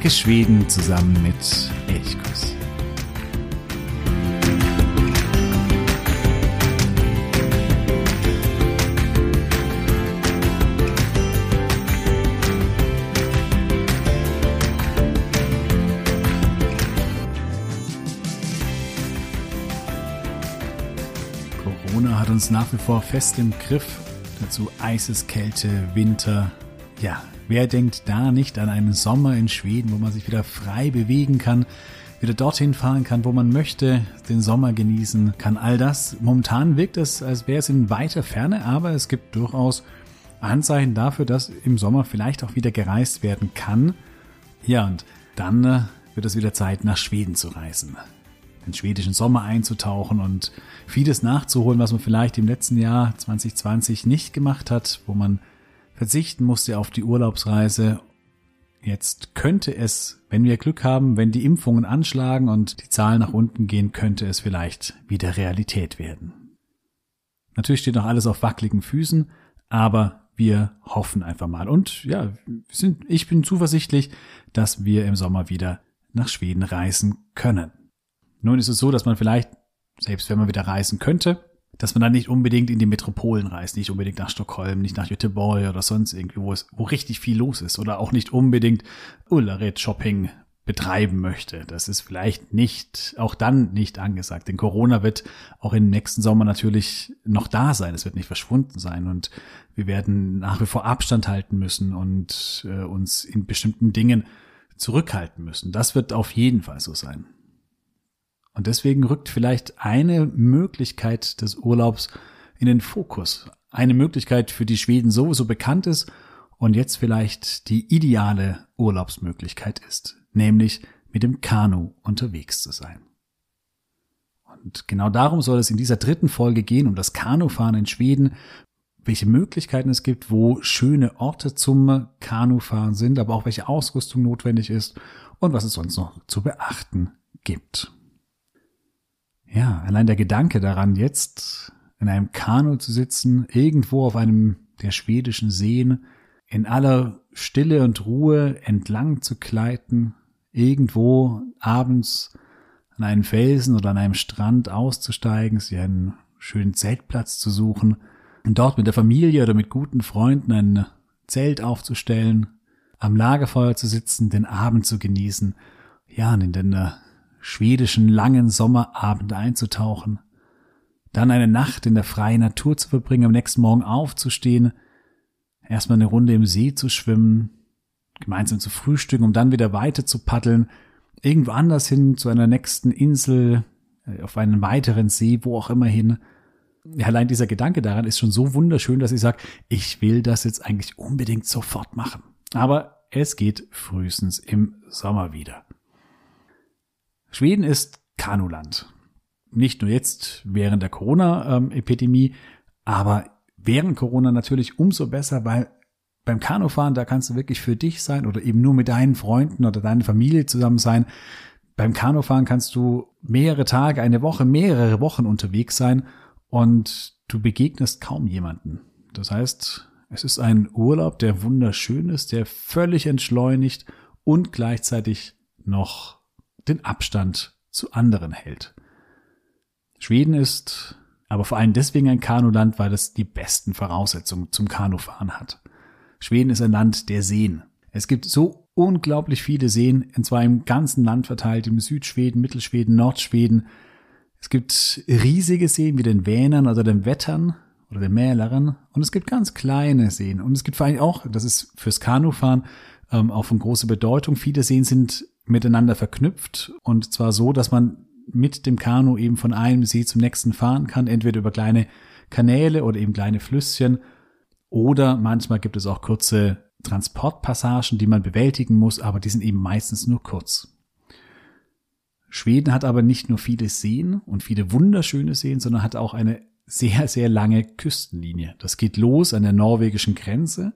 Entdecke Schweden zusammen mit Elchkuss. Corona hat uns nach wie vor fest im Griff. Dazu Eiseskälte, Winter. Ja, wer denkt da nicht an einen Sommer in Schweden, wo man sich wieder frei bewegen kann, wieder dorthin fahren kann, wo man möchte, den Sommer genießen kann. All das. Momentan wirkt es, als wäre es in weiter Ferne, aber es gibt durchaus Anzeichen dafür, dass im Sommer vielleicht auch wieder gereist werden kann. Ja, und dann äh, wird es wieder Zeit, nach Schweden zu reisen den schwedischen Sommer einzutauchen und vieles nachzuholen, was man vielleicht im letzten Jahr 2020 nicht gemacht hat, wo man verzichten musste auf die Urlaubsreise. Jetzt könnte es, wenn wir Glück haben, wenn die Impfungen anschlagen und die Zahlen nach unten gehen, könnte es vielleicht wieder Realität werden. Natürlich steht noch alles auf wackeligen Füßen, aber wir hoffen einfach mal. Und ja, sind, ich bin zuversichtlich, dass wir im Sommer wieder nach Schweden reisen können. Nun ist es so, dass man vielleicht, selbst wenn man wieder reisen könnte, dass man dann nicht unbedingt in die Metropolen reist, nicht unbedingt nach Stockholm, nicht nach Göteborg oder sonst irgendwie, wo es, wo richtig viel los ist oder auch nicht unbedingt Ullared-Shopping betreiben möchte. Das ist vielleicht nicht, auch dann nicht angesagt. Denn Corona wird auch im nächsten Sommer natürlich noch da sein. Es wird nicht verschwunden sein und wir werden nach wie vor Abstand halten müssen und äh, uns in bestimmten Dingen zurückhalten müssen. Das wird auf jeden Fall so sein. Und deswegen rückt vielleicht eine Möglichkeit des Urlaubs in den Fokus. Eine Möglichkeit, für die Schweden sowieso bekannt ist und jetzt vielleicht die ideale Urlaubsmöglichkeit ist, nämlich mit dem Kanu unterwegs zu sein. Und genau darum soll es in dieser dritten Folge gehen, um das Kanufahren in Schweden, welche Möglichkeiten es gibt, wo schöne Orte zum Kanufahren sind, aber auch welche Ausrüstung notwendig ist und was es sonst noch zu beachten gibt. Ja, allein der Gedanke daran, jetzt in einem Kanu zu sitzen, irgendwo auf einem der schwedischen Seen, in aller Stille und Ruhe entlang zu gleiten, irgendwo abends an einen Felsen oder an einem Strand auszusteigen, sich einen schönen Zeltplatz zu suchen und dort mit der Familie oder mit guten Freunden ein Zelt aufzustellen, am Lagerfeuer zu sitzen, den Abend zu genießen, ja, und in den äh, schwedischen langen Sommerabend einzutauchen, dann eine Nacht in der freien Natur zu verbringen, am nächsten Morgen aufzustehen, erstmal eine Runde im See zu schwimmen, gemeinsam zu frühstücken, um dann wieder weiter zu paddeln, irgendwo anders hin zu einer nächsten Insel, äh, auf einen weiteren See, wo auch immer hin. Ja, allein dieser Gedanke daran ist schon so wunderschön, dass ich sage, ich will das jetzt eigentlich unbedingt sofort machen. Aber es geht frühestens im Sommer wieder. Schweden ist Kanuland. Nicht nur jetzt während der Corona-Epidemie, aber während Corona natürlich umso besser, weil beim Kanufahren, da kannst du wirklich für dich sein oder eben nur mit deinen Freunden oder deiner Familie zusammen sein. Beim Kanufahren kannst du mehrere Tage, eine Woche, mehrere Wochen unterwegs sein und du begegnest kaum jemanden. Das heißt, es ist ein Urlaub, der wunderschön ist, der völlig entschleunigt und gleichzeitig noch den Abstand zu anderen hält. Schweden ist aber vor allem deswegen ein Kanuland, weil es die besten Voraussetzungen zum Kanufahren hat. Schweden ist ein Land der Seen. Es gibt so unglaublich viele Seen, und zwar im ganzen Land verteilt, im Südschweden, Mittelschweden, Nordschweden. Es gibt riesige Seen wie den Vänern oder den Wettern oder den Mäleren und es gibt ganz kleine Seen und es gibt vor allem auch, das ist fürs Kanufahren ähm, auch von großer Bedeutung, viele Seen sind miteinander verknüpft und zwar so, dass man mit dem Kanu eben von einem See zum nächsten fahren kann, entweder über kleine Kanäle oder eben kleine Flüsschen oder manchmal gibt es auch kurze Transportpassagen, die man bewältigen muss, aber die sind eben meistens nur kurz. Schweden hat aber nicht nur viele Seen und viele wunderschöne Seen, sondern hat auch eine sehr, sehr lange Küstenlinie. Das geht los an der norwegischen Grenze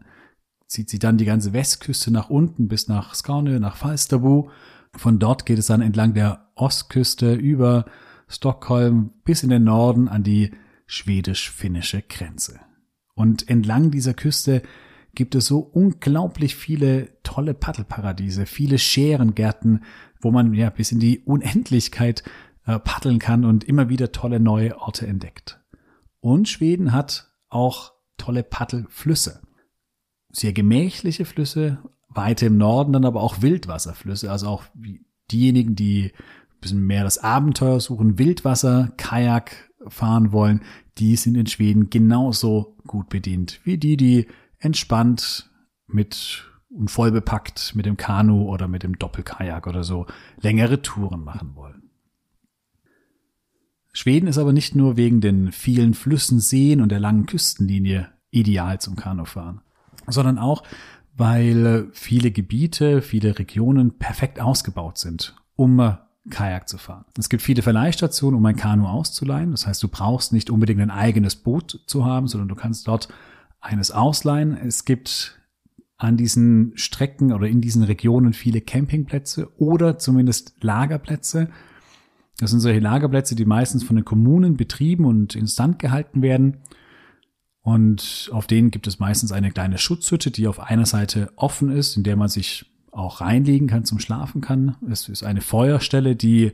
zieht sie dann die ganze Westküste nach unten bis nach Skåne, nach Falsterbo. Von dort geht es dann entlang der Ostküste über Stockholm bis in den Norden an die schwedisch-finnische Grenze. Und entlang dieser Küste gibt es so unglaublich viele tolle Paddelparadiese, viele Scherengärten, wo man ja bis in die Unendlichkeit äh, paddeln kann und immer wieder tolle neue Orte entdeckt. Und Schweden hat auch tolle Paddelflüsse. Sehr gemächliche Flüsse, weiter im Norden dann aber auch Wildwasserflüsse, also auch diejenigen, die ein bisschen mehr das Abenteuer suchen, Wildwasser, Kajak fahren wollen, die sind in Schweden genauso gut bedient wie die, die entspannt mit und voll bepackt mit dem Kanu oder mit dem Doppelkajak oder so längere Touren machen wollen. Schweden ist aber nicht nur wegen den vielen Flüssen, Seen und der langen Küstenlinie ideal zum Kanufahren, sondern auch, weil viele Gebiete, viele Regionen perfekt ausgebaut sind, um Kajak zu fahren. Es gibt viele Verleihstationen, um ein Kanu auszuleihen. Das heißt, du brauchst nicht unbedingt ein eigenes Boot zu haben, sondern du kannst dort eines ausleihen. Es gibt an diesen Strecken oder in diesen Regionen viele Campingplätze oder zumindest Lagerplätze. Das sind solche Lagerplätze, die meistens von den Kommunen betrieben und instand gehalten werden. Und auf denen gibt es meistens eine kleine Schutzhütte, die auf einer Seite offen ist, in der man sich auch reinlegen kann, zum Schlafen kann. Es ist eine Feuerstelle, die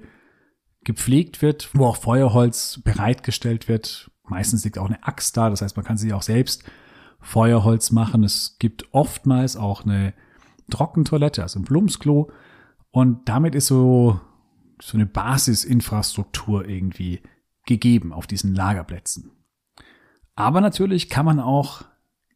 gepflegt wird, wo auch Feuerholz bereitgestellt wird. Meistens liegt auch eine Axt da, das heißt, man kann sich auch selbst Feuerholz machen. Es gibt oftmals auch eine Trockentoilette, also ein Blumsklo. Und damit ist so, so eine Basisinfrastruktur irgendwie gegeben auf diesen Lagerplätzen. Aber natürlich kann man auch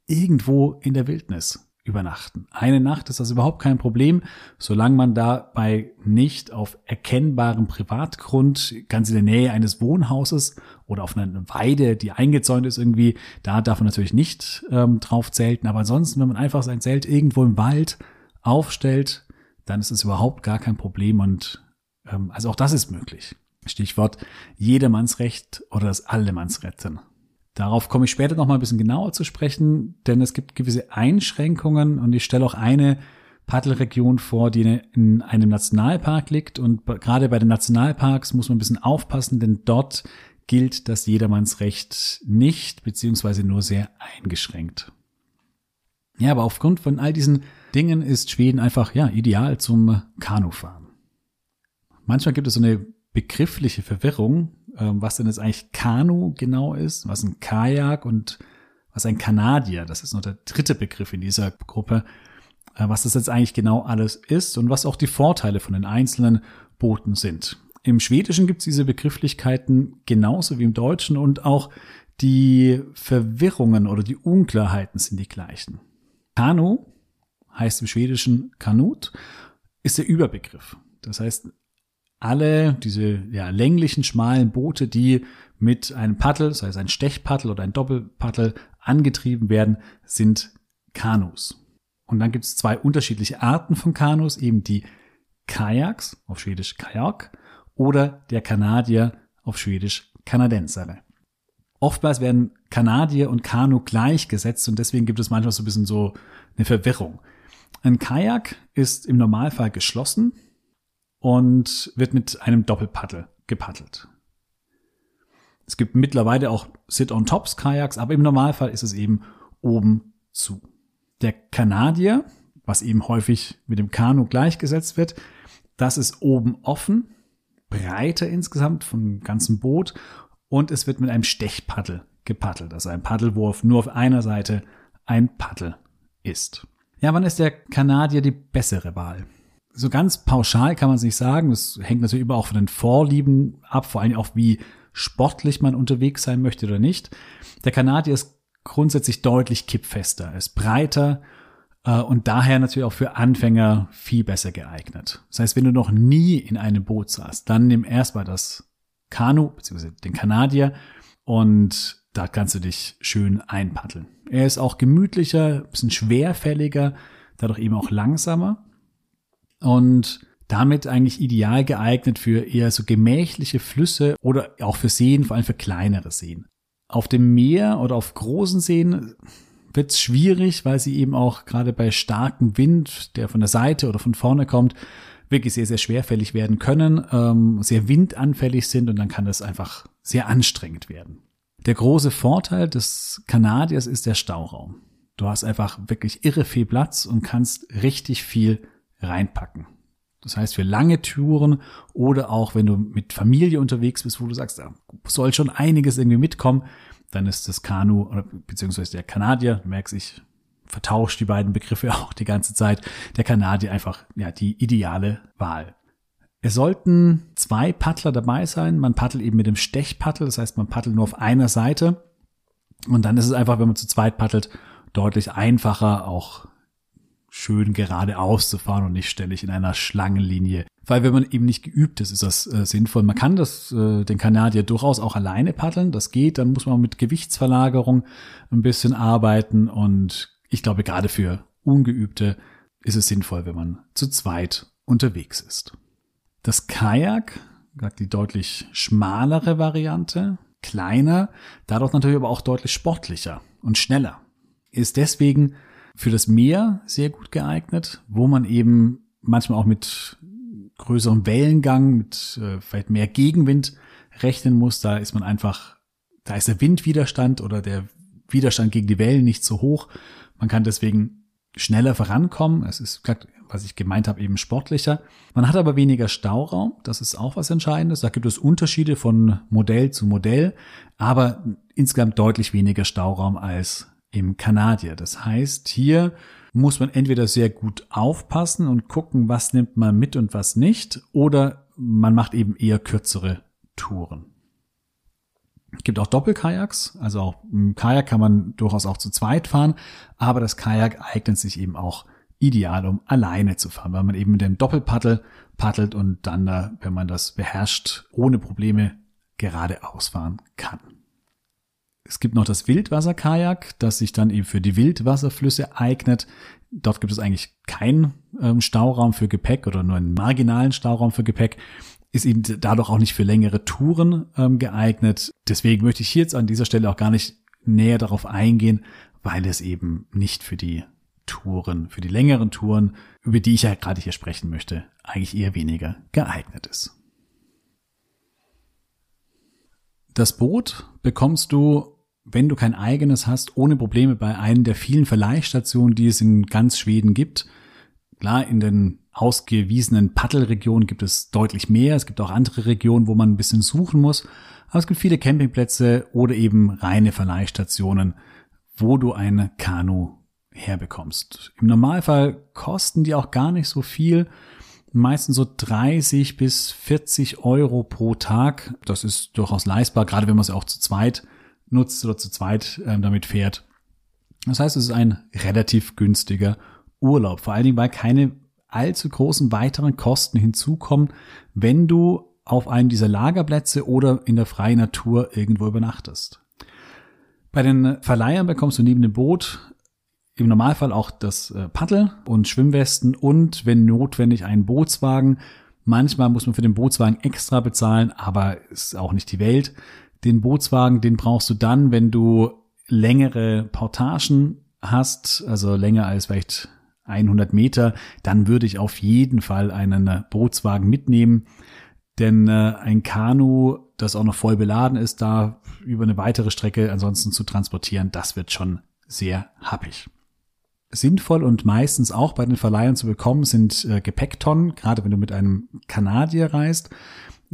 irgendwo in der Wildnis übernachten. Eine Nacht ist das überhaupt kein Problem, solange man dabei nicht auf erkennbarem Privatgrund ganz in der Nähe eines Wohnhauses oder auf einer Weide, die eingezäunt ist irgendwie, da darf man natürlich nicht ähm, drauf zelten. Aber ansonsten, wenn man einfach sein Zelt irgendwo im Wald aufstellt, dann ist es überhaupt gar kein Problem und ähm, also auch das ist möglich. Stichwort Jedermannsrecht oder das Allemannsretten. Darauf komme ich später noch mal ein bisschen genauer zu sprechen, denn es gibt gewisse Einschränkungen und ich stelle auch eine Paddelregion vor, die in einem Nationalpark liegt und gerade bei den Nationalparks muss man ein bisschen aufpassen, denn dort gilt das Jedermannsrecht nicht, beziehungsweise nur sehr eingeschränkt. Ja, aber aufgrund von all diesen Dingen ist Schweden einfach, ja, ideal zum Kanufahren. Manchmal gibt es so eine begriffliche Verwirrung, ähm, was denn jetzt eigentlich Kanu genau ist, was ein Kajak und was ein Kanadier, das ist noch der dritte Begriff in dieser Gruppe, äh, was das jetzt eigentlich genau alles ist und was auch die Vorteile von den einzelnen Booten sind. Im Schwedischen gibt es diese Begrifflichkeiten genauso wie im Deutschen und auch die Verwirrungen oder die Unklarheiten sind die gleichen. Kanu heißt im Schwedischen Kanut, ist der Überbegriff. Das heißt, alle diese ja, länglichen, schmalen Boote, die mit einem Paddel, sei es ein Stechpaddel oder ein Doppelpaddel, angetrieben werden, sind Kanus. Und dann gibt es zwei unterschiedliche Arten von Kanus, eben die Kajaks, auf Schwedisch Kajak, oder der Kanadier, auf Schwedisch Kanadensere. Oftmals werden Kanadier und Kanu gleichgesetzt und deswegen gibt es manchmal so ein bisschen so eine Verwirrung. Ein Kajak ist im Normalfall geschlossen, und wird mit einem Doppelpaddel gepaddelt. Es gibt mittlerweile auch Sit-on-Tops-Kajaks, aber im Normalfall ist es eben oben zu. Der Kanadier, was eben häufig mit dem Kanu gleichgesetzt wird, das ist oben offen, breiter insgesamt vom ganzen Boot und es wird mit einem Stechpaddel gepaddelt. Also ein Paddel, wo nur auf einer Seite ein Paddel ist. Ja, wann ist der Kanadier die bessere Wahl? So ganz pauschal kann man es nicht sagen. Das hängt natürlich immer auch von den Vorlieben ab, vor allem auch wie sportlich man unterwegs sein möchte oder nicht. Der Kanadier ist grundsätzlich deutlich kippfester, er ist breiter äh, und daher natürlich auch für Anfänger viel besser geeignet. Das heißt, wenn du noch nie in einem Boot saßt, dann nimm erstmal das Kanu bzw. den Kanadier und da kannst du dich schön einpaddeln. Er ist auch gemütlicher, bisschen schwerfälliger, dadurch eben auch langsamer und damit eigentlich ideal geeignet für eher so gemächliche Flüsse oder auch für Seen, vor allem für kleinere Seen. Auf dem Meer oder auf großen Seen wird es schwierig, weil sie eben auch gerade bei starkem Wind, der von der Seite oder von vorne kommt, wirklich sehr, sehr schwerfällig werden können, ähm, sehr windanfällig sind und dann kann das einfach sehr anstrengend werden. Der große Vorteil des Kanadiers ist der Stauraum. Du hast einfach wirklich irre viel Platz und kannst richtig viel reinpacken. Das heißt, für lange Touren oder auch wenn du mit Familie unterwegs bist, wo du sagst, da soll schon einiges irgendwie mitkommen, dann ist das Kanu beziehungsweise der Kanadier, merkst, ich vertausche die beiden Begriffe auch die ganze Zeit, der Kanadier einfach ja die ideale Wahl. Es sollten zwei Paddler dabei sein. Man paddelt eben mit dem Stechpaddel, das heißt, man paddelt nur auf einer Seite. Und dann ist es einfach, wenn man zu zweit paddelt, deutlich einfacher, auch schön geradeaus zu fahren und nicht ständig in einer Schlangenlinie. Weil wenn man eben nicht geübt ist, ist das äh, sinnvoll. Man kann das, äh, den Kanadier durchaus auch alleine paddeln. Das geht. Dann muss man mit Gewichtsverlagerung ein bisschen arbeiten. Und ich glaube, gerade für Ungeübte ist es sinnvoll, wenn man zu zweit unterwegs ist. Das Kajak, die deutlich schmalere Variante, kleiner, dadurch natürlich aber auch deutlich sportlicher und schneller. Ist deswegen für das Meer sehr gut geeignet, wo man eben manchmal auch mit größerem Wellengang, mit äh, vielleicht mehr Gegenwind rechnen muss. Da ist man einfach, da ist der Windwiderstand oder der Widerstand gegen die Wellen nicht so hoch. Man kann deswegen schneller vorankommen. Es ist, was ich gemeint habe, eben sportlicher. Man hat aber weniger Stauraum. Das ist auch was Entscheidendes. Da gibt es Unterschiede von Modell zu Modell, aber insgesamt deutlich weniger Stauraum als im Kanadier. Das heißt, hier muss man entweder sehr gut aufpassen und gucken, was nimmt man mit und was nicht, oder man macht eben eher kürzere Touren. Es gibt auch Doppelkajaks, also auch im Kajak kann man durchaus auch zu zweit fahren, aber das Kajak eignet sich eben auch ideal, um alleine zu fahren, weil man eben mit dem Doppelpaddel paddelt und dann, wenn man das beherrscht, ohne Probleme geradeaus fahren kann. Es gibt noch das Wildwasserkajak, das sich dann eben für die Wildwasserflüsse eignet. Dort gibt es eigentlich keinen ähm, Stauraum für Gepäck oder nur einen marginalen Stauraum für Gepäck. Ist eben dadurch auch nicht für längere Touren ähm, geeignet. Deswegen möchte ich hier jetzt an dieser Stelle auch gar nicht näher darauf eingehen, weil es eben nicht für die Touren, für die längeren Touren, über die ich ja gerade hier sprechen möchte, eigentlich eher weniger geeignet ist. Das Boot bekommst du wenn du kein eigenes hast, ohne Probleme bei einem der vielen Verleihstationen, die es in ganz Schweden gibt. Klar, in den ausgewiesenen Paddelregionen gibt es deutlich mehr. Es gibt auch andere Regionen, wo man ein bisschen suchen muss. Aber es gibt viele Campingplätze oder eben reine Verleihstationen, wo du ein Kanu herbekommst. Im Normalfall kosten die auch gar nicht so viel. Meistens so 30 bis 40 Euro pro Tag. Das ist durchaus leistbar, gerade wenn man es auch zu zweit nutzt oder zu zweit äh, damit fährt. Das heißt, es ist ein relativ günstiger Urlaub, vor allen Dingen, weil keine allzu großen weiteren Kosten hinzukommen, wenn du auf einem dieser Lagerplätze oder in der freien Natur irgendwo übernachtest. Bei den Verleihern bekommst du neben dem Boot im Normalfall auch das äh, Paddel und Schwimmwesten und wenn notwendig einen Bootswagen. Manchmal muss man für den Bootswagen extra bezahlen, aber ist auch nicht die Welt. Den Bootswagen, den brauchst du dann, wenn du längere Portagen hast, also länger als vielleicht 100 Meter, dann würde ich auf jeden Fall einen Bootswagen mitnehmen. Denn äh, ein Kanu, das auch noch voll beladen ist, da über eine weitere Strecke ansonsten zu transportieren, das wird schon sehr happig. Sinnvoll und meistens auch bei den Verleihern zu bekommen sind äh, Gepäcktonnen, gerade wenn du mit einem Kanadier reist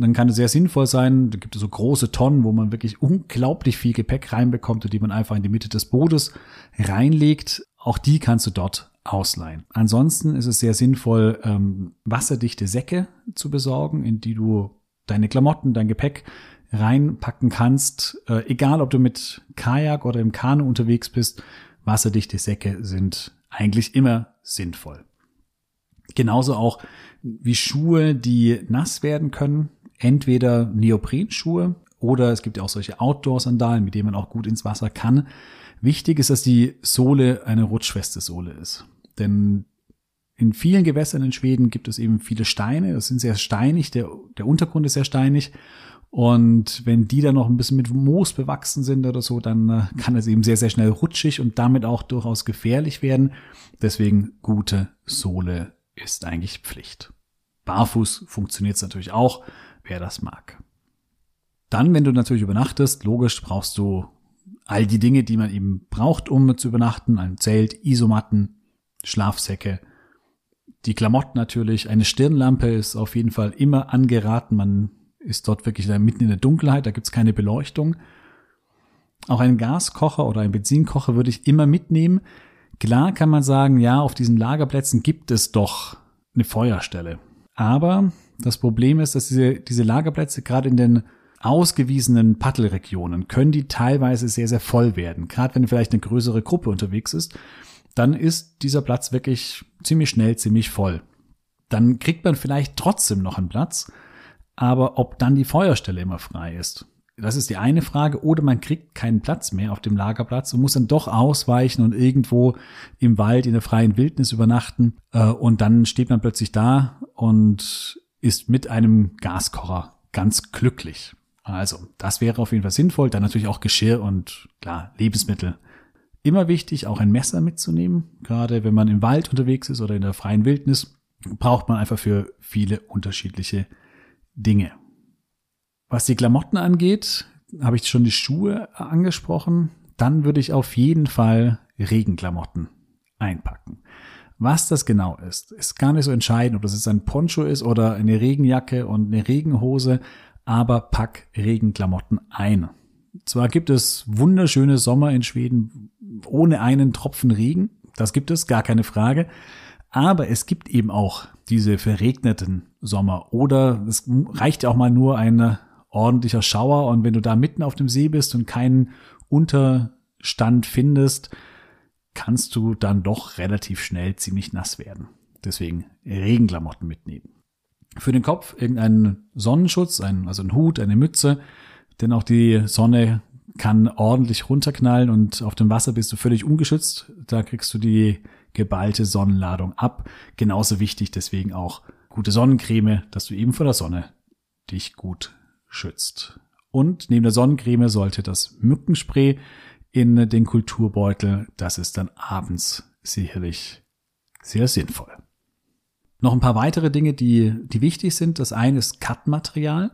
dann kann es sehr sinnvoll sein. Da gibt es so große Tonnen, wo man wirklich unglaublich viel Gepäck reinbekommt und die man einfach in die Mitte des Bootes reinlegt. Auch die kannst du dort ausleihen. Ansonsten ist es sehr sinnvoll, ähm, wasserdichte Säcke zu besorgen, in die du deine Klamotten, dein Gepäck reinpacken kannst. Äh, egal, ob du mit Kajak oder im Kanu unterwegs bist, wasserdichte Säcke sind eigentlich immer sinnvoll. Genauso auch wie Schuhe, die nass werden können entweder Neoprenschuhe oder es gibt ja auch solche Outdoor-Sandalen, mit denen man auch gut ins Wasser kann. Wichtig ist, dass die Sohle eine rutschfeste Sohle ist. Denn in vielen Gewässern in Schweden gibt es eben viele Steine. Das sind sehr steinig, der, der Untergrund ist sehr steinig. Und wenn die dann noch ein bisschen mit Moos bewachsen sind oder so, dann äh, kann es eben sehr, sehr schnell rutschig und damit auch durchaus gefährlich werden. Deswegen gute Sohle ist eigentlich Pflicht. Barfuß funktioniert es natürlich auch wer das mag. Dann, wenn du natürlich übernachtest, logisch brauchst du all die Dinge, die man eben braucht, um zu übernachten, ein Zelt, Isomatten, Schlafsäcke, die Klamotten natürlich, eine Stirnlampe ist auf jeden Fall immer angeraten. Man ist dort wirklich mitten in der Dunkelheit, da gibt's keine Beleuchtung. Auch einen Gaskocher oder einen Benzinkocher würde ich immer mitnehmen. Klar kann man sagen, ja, auf diesen Lagerplätzen gibt es doch eine Feuerstelle. Aber das Problem ist, dass diese, diese Lagerplätze gerade in den ausgewiesenen Paddelregionen können die teilweise sehr, sehr voll werden. Gerade wenn vielleicht eine größere Gruppe unterwegs ist, dann ist dieser Platz wirklich ziemlich schnell, ziemlich voll. Dann kriegt man vielleicht trotzdem noch einen Platz, aber ob dann die Feuerstelle immer frei ist, das ist die eine Frage. Oder man kriegt keinen Platz mehr auf dem Lagerplatz und muss dann doch ausweichen und irgendwo im Wald in der freien Wildnis übernachten. Äh, und dann steht man plötzlich da und ist mit einem Gaskocher ganz glücklich. Also, das wäre auf jeden Fall sinnvoll. Dann natürlich auch Geschirr und klar, Lebensmittel. Immer wichtig, auch ein Messer mitzunehmen. Gerade wenn man im Wald unterwegs ist oder in der freien Wildnis, braucht man einfach für viele unterschiedliche Dinge. Was die Klamotten angeht, habe ich schon die Schuhe angesprochen. Dann würde ich auf jeden Fall Regenklamotten einpacken. Was das genau ist, ist gar nicht so entscheidend, ob das jetzt ein Poncho ist oder eine Regenjacke und eine Regenhose, aber pack Regenklamotten ein. Zwar gibt es wunderschöne Sommer in Schweden ohne einen Tropfen Regen, das gibt es, gar keine Frage, aber es gibt eben auch diese verregneten Sommer oder es reicht ja auch mal nur eine ordentlicher Schauer und wenn du da mitten auf dem See bist und keinen Unterstand findest, kannst du dann doch relativ schnell ziemlich nass werden. Deswegen Regenklamotten mitnehmen. Für den Kopf irgendeinen Sonnenschutz, ein, also ein Hut, eine Mütze, denn auch die Sonne kann ordentlich runterknallen und auf dem Wasser bist du völlig ungeschützt. Da kriegst du die geballte Sonnenladung ab. Genauso wichtig deswegen auch gute Sonnencreme, dass du eben vor der Sonne dich gut schützt. Und neben der Sonnencreme sollte das Mückenspray in den Kulturbeutel. Das ist dann abends sicherlich sehr sinnvoll. Noch ein paar weitere Dinge, die, die wichtig sind. Das eine ist Cut-Material.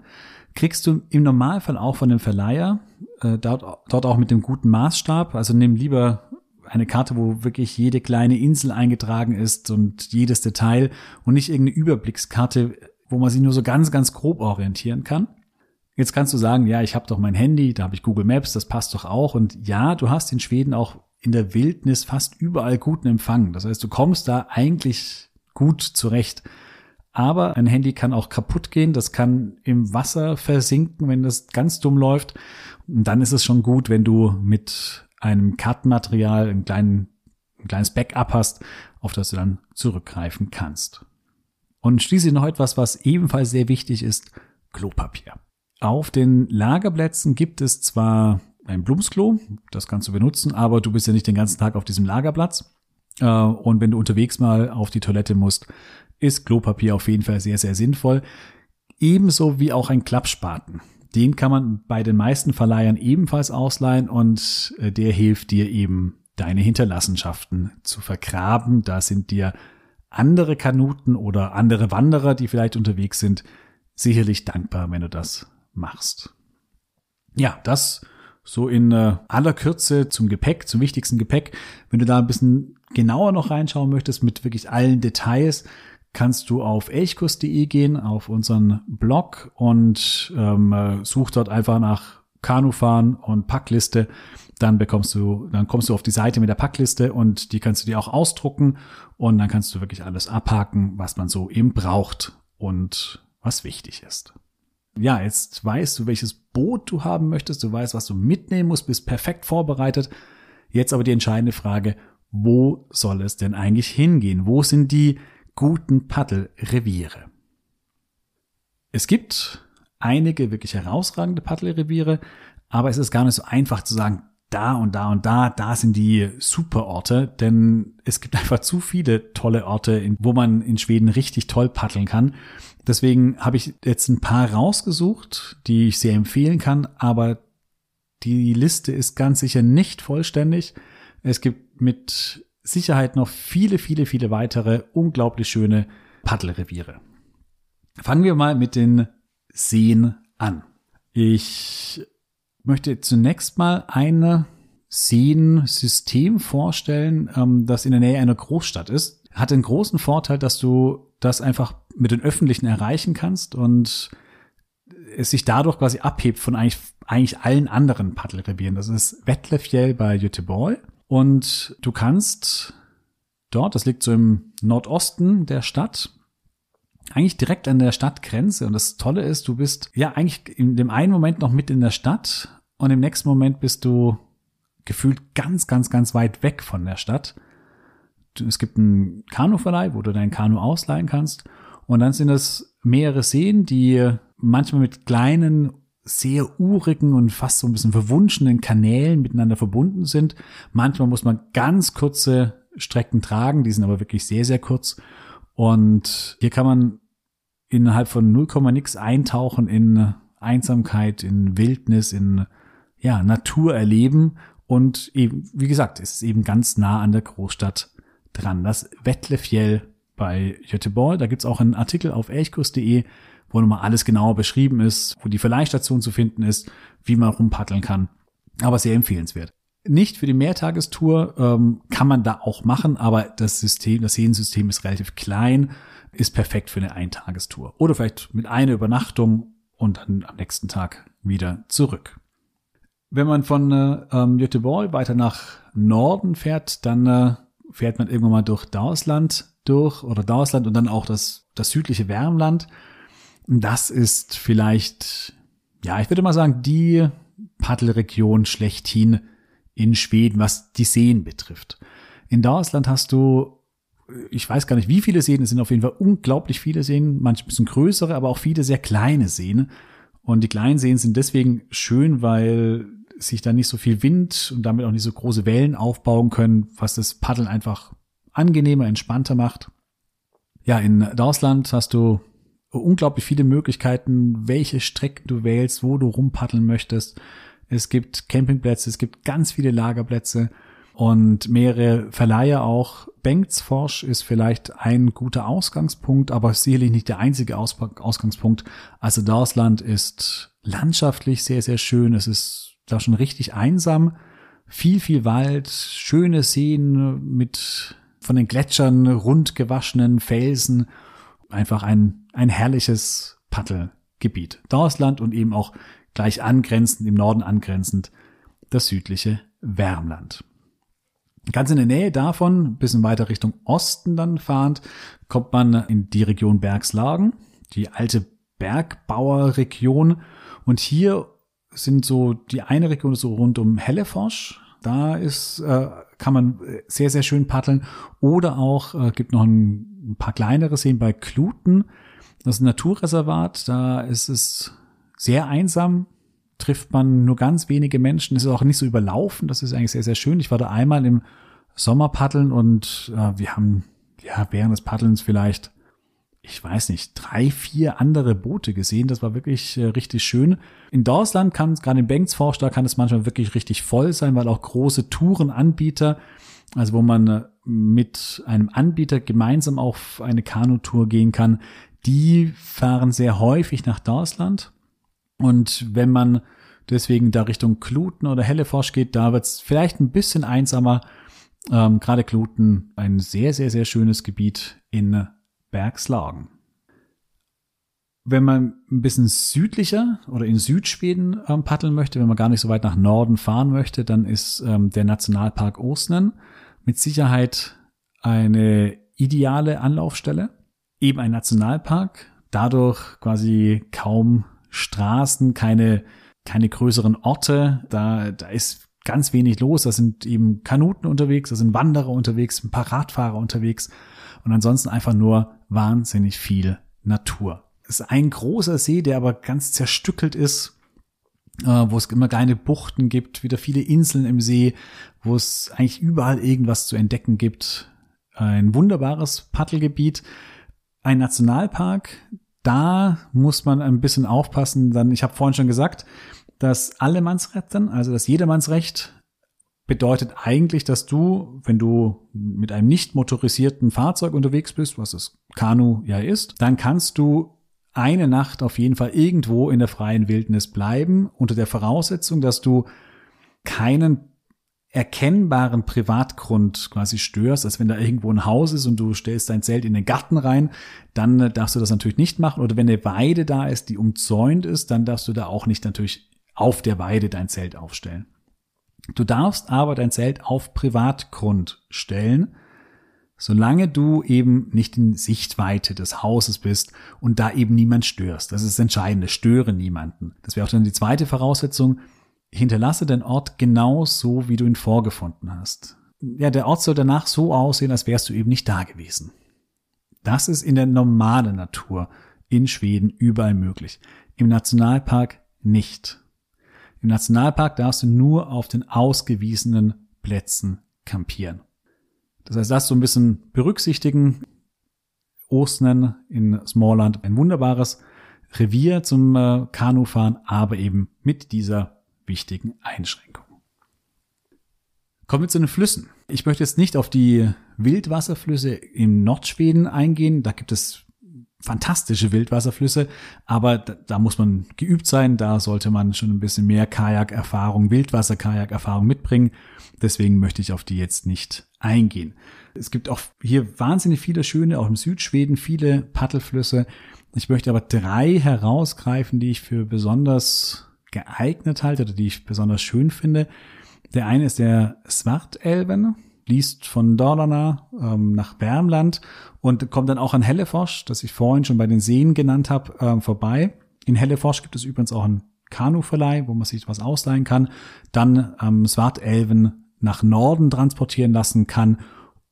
Kriegst du im Normalfall auch von dem Verleiher, äh, dort, dort auch mit dem guten Maßstab. Also nimm lieber eine Karte, wo wirklich jede kleine Insel eingetragen ist und jedes Detail und nicht irgendeine Überblickskarte, wo man sich nur so ganz, ganz grob orientieren kann. Jetzt kannst du sagen, ja, ich habe doch mein Handy, da habe ich Google Maps, das passt doch auch. Und ja, du hast in Schweden auch in der Wildnis fast überall guten Empfang. Das heißt, du kommst da eigentlich gut zurecht. Aber ein Handy kann auch kaputt gehen, das kann im Wasser versinken, wenn das ganz dumm läuft. Und dann ist es schon gut, wenn du mit einem Kartenmaterial ein, kleinen, ein kleines Backup hast, auf das du dann zurückgreifen kannst. Und schließlich noch etwas, was ebenfalls sehr wichtig ist, Klopapier. Auf den Lagerplätzen gibt es zwar ein Blumsklo, das kannst du benutzen, aber du bist ja nicht den ganzen Tag auf diesem Lagerplatz. Äh, und wenn du unterwegs mal auf die Toilette musst, ist Klopapier auf jeden Fall sehr, sehr sinnvoll. Ebenso wie auch ein Klappspaten. Den kann man bei den meisten Verleihern ebenfalls ausleihen und äh, der hilft dir eben, deine Hinterlassenschaften zu vergraben. Da sind dir andere Kanuten oder andere Wanderer, die vielleicht unterwegs sind, sicherlich dankbar, wenn du das machst. Ja, das so in äh, aller Kürze zum Gepäck, zum wichtigsten Gepäck. Wenn du da ein bisschen genauer noch reinschauen möchtest mit wirklich allen Details, kannst du auf elchkurs.de gehen, auf unseren Blog und ähm, äh, such dort einfach nach Kanufahren und Packliste. Dann bekommst du, dann kommst du auf die Seite mit der Packliste und die kannst du dir auch ausdrucken und dann kannst du wirklich alles abhaken, was man so eben braucht und was wichtig ist ja, jetzt weißt du, welches Boot du haben möchtest, du weißt, was du mitnehmen musst, bist perfekt vorbereitet. Jetzt aber die entscheidende Frage, wo soll es denn eigentlich hingehen? Wo sind die guten Paddelreviere? Es gibt einige wirklich herausragende Paddelreviere, aber es ist gar nicht so einfach zu sagen, da und da und da, da sind die Superorte, denn es gibt einfach zu viele tolle Orte, wo man in Schweden richtig toll paddeln kann. Deswegen habe ich jetzt ein paar rausgesucht, die ich sehr empfehlen kann, aber die Liste ist ganz sicher nicht vollständig. Es gibt mit Sicherheit noch viele, viele, viele weitere unglaublich schöne Paddelreviere. Fangen wir mal mit den Seen an. Ich möchte zunächst mal eine Seensystem vorstellen, ähm, das in der Nähe einer Großstadt ist. Hat den großen Vorteil, dass du das einfach mit den Öffentlichen erreichen kannst und es sich dadurch quasi abhebt von eigentlich, eigentlich allen anderen Paddelrevieren. Das ist Wettlefjell bei Göteborg und du kannst dort, das liegt so im Nordosten der Stadt, eigentlich direkt an der Stadtgrenze. Und das Tolle ist, du bist ja eigentlich in dem einen Moment noch mit in der Stadt und im nächsten Moment bist du gefühlt ganz, ganz, ganz weit weg von der Stadt. Es gibt einen Kanuverleih, wo du dein Kanu ausleihen kannst. Und dann sind es mehrere Seen, die manchmal mit kleinen, sehr urigen und fast so ein bisschen verwunschenen Kanälen miteinander verbunden sind. Manchmal muss man ganz kurze Strecken tragen, die sind aber wirklich sehr, sehr kurz. Und hier kann man innerhalb von 0, nix eintauchen in Einsamkeit, in Wildnis, in ja, Natur erleben. Und eben, wie gesagt, es ist eben ganz nah an der Großstadt dran. Das Wettlefjell bei Göteborg. Da gibt's auch einen Artikel auf elchkurs.de, wo nochmal alles genauer beschrieben ist, wo die Verleihstation zu finden ist, wie man rumpaddeln kann. Aber sehr empfehlenswert. Nicht für die Mehrtagestour ähm, kann man da auch machen, aber das System, das Seenensystem ist relativ klein, ist perfekt für eine Eintagestour. Oder vielleicht mit einer Übernachtung und dann am nächsten Tag wieder zurück. Wenn man von äh, ähm, Göteborg weiter nach Norden fährt, dann äh, fährt man irgendwann mal durch Dausland durch oder Dausland und dann auch das, das südliche Wärmland. Das ist vielleicht, ja, ich würde mal sagen, die Paddelregion schlechthin in Schweden, was die Seen betrifft. In Deutschland hast du, ich weiß gar nicht, wie viele Seen, es sind auf jeden Fall unglaublich viele Seen, manche ein bisschen größere, aber auch viele sehr kleine Seen. Und die kleinen Seen sind deswegen schön, weil sich da nicht so viel Wind und damit auch nicht so große Wellen aufbauen können, was das Paddeln einfach angenehmer, entspannter macht. Ja, in Deutschland hast du unglaublich viele Möglichkeiten, welche Strecken du wählst, wo du rumpaddeln möchtest. Es gibt Campingplätze, es gibt ganz viele Lagerplätze und mehrere Verleiher auch. Bengtsforsch ist vielleicht ein guter Ausgangspunkt, aber sicherlich nicht der einzige Aus Ausgangspunkt. Also Deutschland ist landschaftlich sehr, sehr schön. Es ist da schon richtig einsam. Viel, viel Wald, schöne Seen mit von den Gletschern rund gewaschenen Felsen. Einfach ein, ein herrliches Paddelgebiet. Deutschland und eben auch gleich angrenzend, im Norden angrenzend, das südliche Wärmland. Ganz in der Nähe davon, bisschen weiter Richtung Osten dann fahrend, kommt man in die Region Bergslagen, die alte Bergbauerregion. Und hier sind so, die eine Region ist so rund um Helleforsch. Da ist, äh, kann man sehr, sehr schön paddeln. Oder auch, äh, gibt noch ein, ein paar kleinere Seen bei Kluten. Das ist ein Naturreservat. Da ist es sehr einsam, trifft man nur ganz wenige Menschen, ist auch nicht so überlaufen, das ist eigentlich sehr, sehr schön. Ich war da einmal im Sommer paddeln und äh, wir haben ja während des Paddelns vielleicht, ich weiß nicht, drei, vier andere Boote gesehen. Das war wirklich äh, richtig schön. In Deutschland kann es, gerade in Bengtsforsch, da kann es manchmal wirklich richtig voll sein, weil auch große Tourenanbieter, also wo man äh, mit einem Anbieter gemeinsam auf eine Kanutour gehen kann, die fahren sehr häufig nach Deutschland und wenn man deswegen da Richtung Kluten oder Helleforsch geht, da wird es vielleicht ein bisschen einsamer. Ähm, Gerade Kluten, ein sehr, sehr, sehr schönes Gebiet in Bergslagen. Wenn man ein bisschen südlicher oder in Südschweden ähm, paddeln möchte, wenn man gar nicht so weit nach Norden fahren möchte, dann ist ähm, der Nationalpark Osnen mit Sicherheit eine ideale Anlaufstelle. Eben ein Nationalpark, dadurch quasi kaum Straßen, keine, keine größeren Orte. Da, da ist ganz wenig los. Da sind eben Kanuten unterwegs, da sind Wanderer unterwegs, ein paar Radfahrer unterwegs und ansonsten einfach nur wahnsinnig viel Natur. Es ist ein großer See, der aber ganz zerstückelt ist, äh, wo es immer kleine Buchten gibt, wieder viele Inseln im See, wo es eigentlich überall irgendwas zu entdecken gibt. Ein wunderbares Paddelgebiet, ein Nationalpark, da muss man ein bisschen aufpassen. Dann, ich habe vorhin schon gesagt, das Allemannsretten, also das Jedermannsrecht, bedeutet eigentlich, dass du, wenn du mit einem nicht motorisierten Fahrzeug unterwegs bist, was das Kanu ja ist, dann kannst du eine Nacht auf jeden Fall irgendwo in der freien Wildnis bleiben, unter der Voraussetzung, dass du keinen erkennbaren Privatgrund quasi störst, als wenn da irgendwo ein Haus ist und du stellst dein Zelt in den Garten rein, dann darfst du das natürlich nicht machen. Oder wenn eine Weide da ist, die umzäunt ist, dann darfst du da auch nicht natürlich auf der Weide dein Zelt aufstellen. Du darfst aber dein Zelt auf Privatgrund stellen, solange du eben nicht in Sichtweite des Hauses bist und da eben niemand störst. Das ist das Entscheidende, störe niemanden. Das wäre auch dann die zweite Voraussetzung. Hinterlasse den Ort genau so, wie du ihn vorgefunden hast. Ja, der Ort soll danach so aussehen, als wärst du eben nicht da gewesen. Das ist in der normalen Natur in Schweden überall möglich. Im Nationalpark nicht. Im Nationalpark darfst du nur auf den ausgewiesenen Plätzen campieren. Das heißt, das so ein bisschen berücksichtigen. Ostnen in Smallland ein wunderbares Revier zum äh, Kanufahren, aber eben mit dieser wichtigen Einschränkung. Kommen wir zu den Flüssen. Ich möchte jetzt nicht auf die Wildwasserflüsse im Nordschweden eingehen. Da gibt es fantastische Wildwasserflüsse, aber da, da, muss man geübt sein, da sollte man schon ein bisschen mehr Kajakerfahrung, Wildwasser-Kajakerfahrung mitbringen. Deswegen möchte ich auf die jetzt nicht eingehen. Es gibt auch hier wahnsinnig viele schöne, auch im Südschweden, viele Paddelflüsse. Ich möchte aber drei herausgreifen, die ich für besonders geeignet halte oder die ich besonders schön finde. Der eine ist der Svartelven fließt von Dalarna ähm, nach Wärmland und kommt dann auch an Hellefors, das ich vorhin schon bei den Seen genannt habe, ähm, vorbei. In Hellefors gibt es übrigens auch einen Kanuverleih, wo man sich was ausleihen kann, dann ähm, Svartelven nach Norden transportieren lassen kann,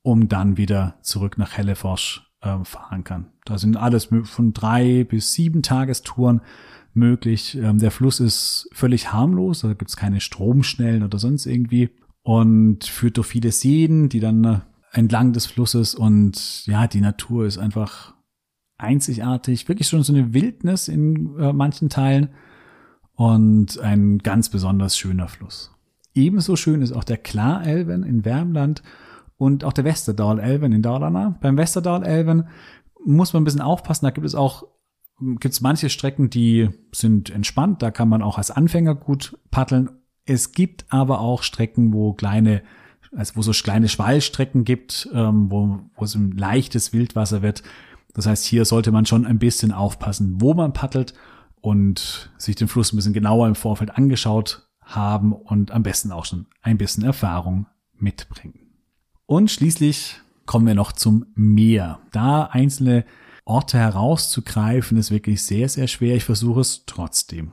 um dann wieder zurück nach Hellefors ähm, fahren kann. Da sind alles von drei bis sieben Tagestouren möglich. Ähm, der Fluss ist völlig harmlos, da gibt es keine Stromschnellen oder sonst irgendwie und führt durch viele Seen, die dann äh, entlang des Flusses und ja, die Natur ist einfach einzigartig, wirklich schon so eine Wildnis in äh, manchen Teilen und ein ganz besonders schöner Fluss. Ebenso schön ist auch der Klarelven in Wärmland und auch der Westerdal-Elven in Dalarna. Beim Westerdal-Elven muss man ein bisschen aufpassen, da gibt es auch gibt es manche Strecken, die sind entspannt, da kann man auch als Anfänger gut paddeln es gibt aber auch Strecken, wo kleine, also wo so kleine Schwallstrecken gibt, ähm, wo, wo es ein leichtes Wildwasser wird. Das heißt, hier sollte man schon ein bisschen aufpassen, wo man paddelt und sich den Fluss ein bisschen genauer im Vorfeld angeschaut haben und am besten auch schon ein bisschen Erfahrung mitbringen. Und schließlich kommen wir noch zum Meer. Da einzelne Orte herauszugreifen, ist wirklich sehr, sehr schwer. Ich versuche es trotzdem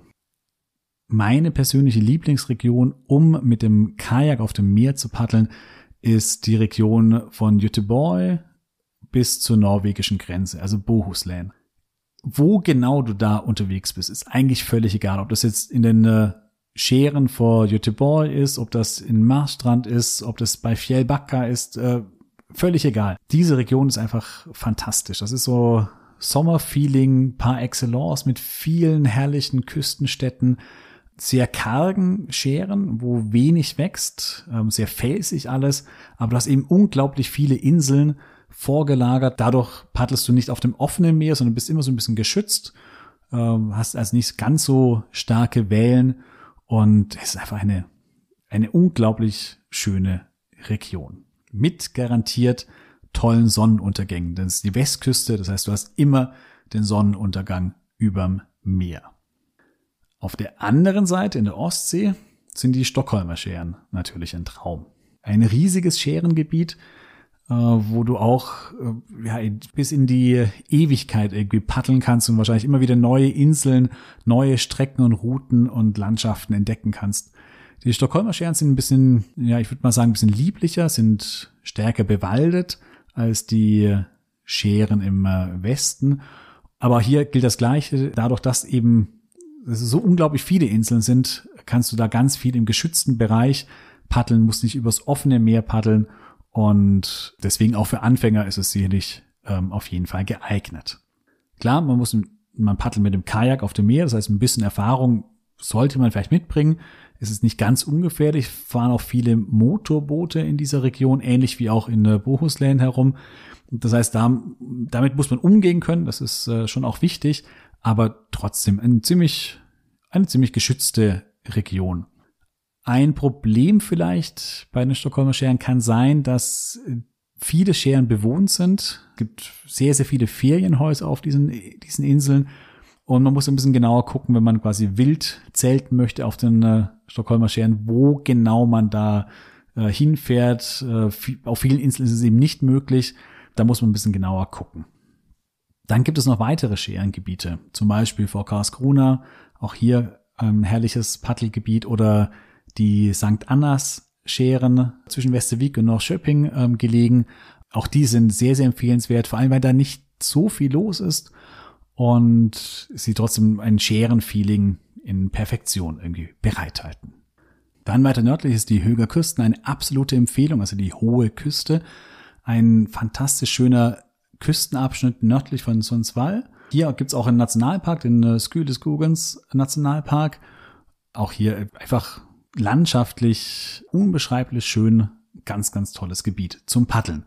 meine persönliche Lieblingsregion, um mit dem Kajak auf dem Meer zu paddeln, ist die Region von Göteborg bis zur norwegischen Grenze, also Bohuslän. Wo genau du da unterwegs bist, ist eigentlich völlig egal, ob das jetzt in den äh, Scheren vor Göteborg ist, ob das in Marstrand ist, ob das bei Fjellbacka ist, äh, völlig egal. Diese Region ist einfach fantastisch. Das ist so Sommerfeeling par excellence mit vielen herrlichen Küstenstädten, sehr kargen Scheren, wo wenig wächst, ähm, sehr felsig alles, aber du hast eben unglaublich viele Inseln vorgelagert. Dadurch paddelst du nicht auf dem offenen Meer, sondern bist immer so ein bisschen geschützt, ähm, hast also nicht ganz so starke Wellen und es ist einfach eine, eine unglaublich schöne Region. Mit garantiert tollen Sonnenuntergängen. Denn es ist die Westküste, das heißt, du hast immer den Sonnenuntergang überm Meer. Auf der anderen Seite in der Ostsee sind die Stockholmer Scheren natürlich ein Traum. Ein riesiges Scherengebiet, wo du auch äh, ja, bis in die Ewigkeit irgendwie paddeln kannst und wahrscheinlich immer wieder neue Inseln, neue Strecken und Routen und Landschaften entdecken kannst. Die Stockholmer Scheren sind ein bisschen, ja, ich würde mal sagen, ein bisschen lieblicher, sind stärker bewaldet als die Scheren im äh, Westen. Aber hier gilt das Gleiche, dadurch, dass eben dass so unglaublich viele Inseln sind, kannst du da ganz viel im geschützten Bereich paddeln, musst nicht übers offene Meer paddeln und deswegen auch für Anfänger ist es sicherlich ähm, auf jeden Fall geeignet. Klar, man muss, man paddelt mit dem Kajak auf dem Meer, das heißt ein bisschen Erfahrung sollte man vielleicht mitbringen. Es ist nicht ganz ungefährlich, fahren auch viele Motorboote in dieser Region, ähnlich wie auch in Bohuslän herum. Das heißt, da, damit muss man umgehen können, das ist äh, schon auch wichtig aber trotzdem ein ziemlich, eine ziemlich geschützte Region. Ein Problem vielleicht bei den Stockholmer Scheren kann sein, dass viele Scheren bewohnt sind. Es gibt sehr, sehr viele Ferienhäuser auf diesen, diesen Inseln. Und man muss ein bisschen genauer gucken, wenn man quasi wild zelten möchte auf den äh, Stockholmer Scheren, wo genau man da äh, hinfährt. Äh, auf vielen Inseln ist es eben nicht möglich. Da muss man ein bisschen genauer gucken. Dann gibt es noch weitere Scherengebiete, zum Beispiel vor Karlskrona, auch hier ein herrliches Paddelgebiet oder die St. Annas Scheren zwischen Westervik und Norrköping ähm, gelegen. Auch die sind sehr, sehr empfehlenswert, vor allem weil da nicht so viel los ist und sie trotzdem ein Scherenfeeling in Perfektion irgendwie bereithalten. Dann weiter nördlich ist die Höger Küsten eine absolute Empfehlung, also die hohe Küste. Ein fantastisch schöner Küstenabschnitt nördlich von Sundsvall. Hier gibt's auch einen Nationalpark, den äh, Skyleskugens Nationalpark. Auch hier einfach landschaftlich unbeschreiblich schön, ganz, ganz tolles Gebiet zum Paddeln.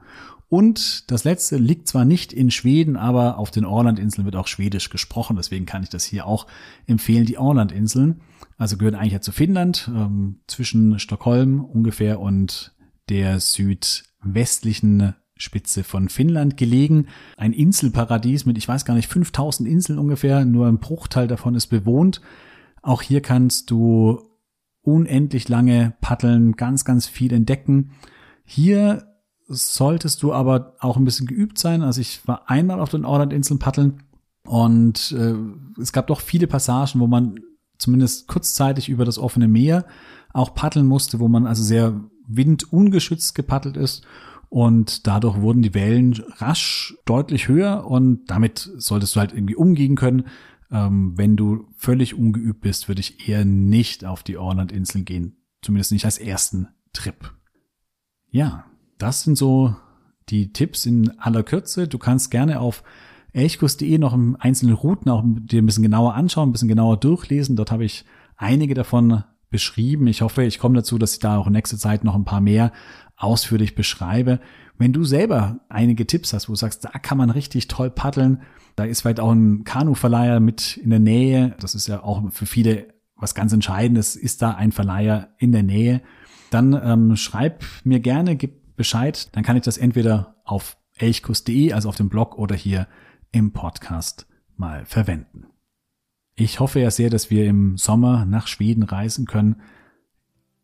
Und das letzte liegt zwar nicht in Schweden, aber auf den Orlandinseln wird auch Schwedisch gesprochen. Deswegen kann ich das hier auch empfehlen. Die Orlandinseln, also gehören eigentlich ja zu Finnland, ähm, zwischen Stockholm ungefähr und der südwestlichen Spitze von Finnland gelegen. Ein Inselparadies mit, ich weiß gar nicht, 5000 Inseln ungefähr. Nur ein Bruchteil davon ist bewohnt. Auch hier kannst du unendlich lange paddeln, ganz, ganz viel entdecken. Hier solltest du aber auch ein bisschen geübt sein. Also ich war einmal auf den Orland-Inseln paddeln und äh, es gab doch viele Passagen, wo man zumindest kurzzeitig über das offene Meer auch paddeln musste, wo man also sehr windungeschützt gepaddelt ist und dadurch wurden die Wellen rasch deutlich höher und damit solltest du halt irgendwie umgehen können. Ähm, wenn du völlig ungeübt bist, würde ich eher nicht auf die Orland-Inseln gehen. Zumindest nicht als ersten Trip. Ja, das sind so die Tipps in aller Kürze. Du kannst gerne auf elchkurs.de noch einzelne Routen auch dir ein bisschen genauer anschauen, ein bisschen genauer durchlesen. Dort habe ich einige davon beschrieben. Ich hoffe, ich komme dazu, dass ich da auch in nächster Zeit noch ein paar mehr ausführlich beschreibe. Wenn du selber einige Tipps hast, wo du sagst, da kann man richtig toll paddeln, da ist vielleicht auch ein Kanuverleiher mit in der Nähe. Das ist ja auch für viele was ganz Entscheidendes. Ist da ein Verleiher in der Nähe? Dann ähm, schreib mir gerne, gib Bescheid. Dann kann ich das entweder auf elchkuss.de, also auf dem Blog oder hier im Podcast mal verwenden. Ich hoffe ja sehr, dass wir im Sommer nach Schweden reisen können.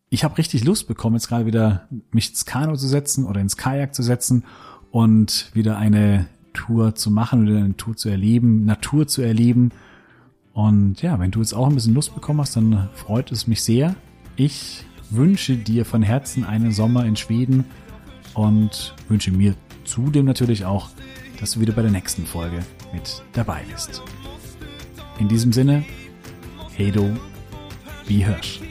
Ich habe richtig Lust bekommen, jetzt gerade wieder mich ins Kanu zu setzen oder ins Kajak zu setzen und wieder eine Tour zu machen oder eine Tour zu erleben, Natur zu erleben. Und ja, wenn du jetzt auch ein bisschen Lust bekommen hast, dann freut es mich sehr. Ich wünsche dir von Herzen einen Sommer in Schweden und wünsche mir zudem natürlich auch, dass du wieder bei der nächsten Folge mit dabei bist. In diesem Sinne, Hedo, wie Hirsch.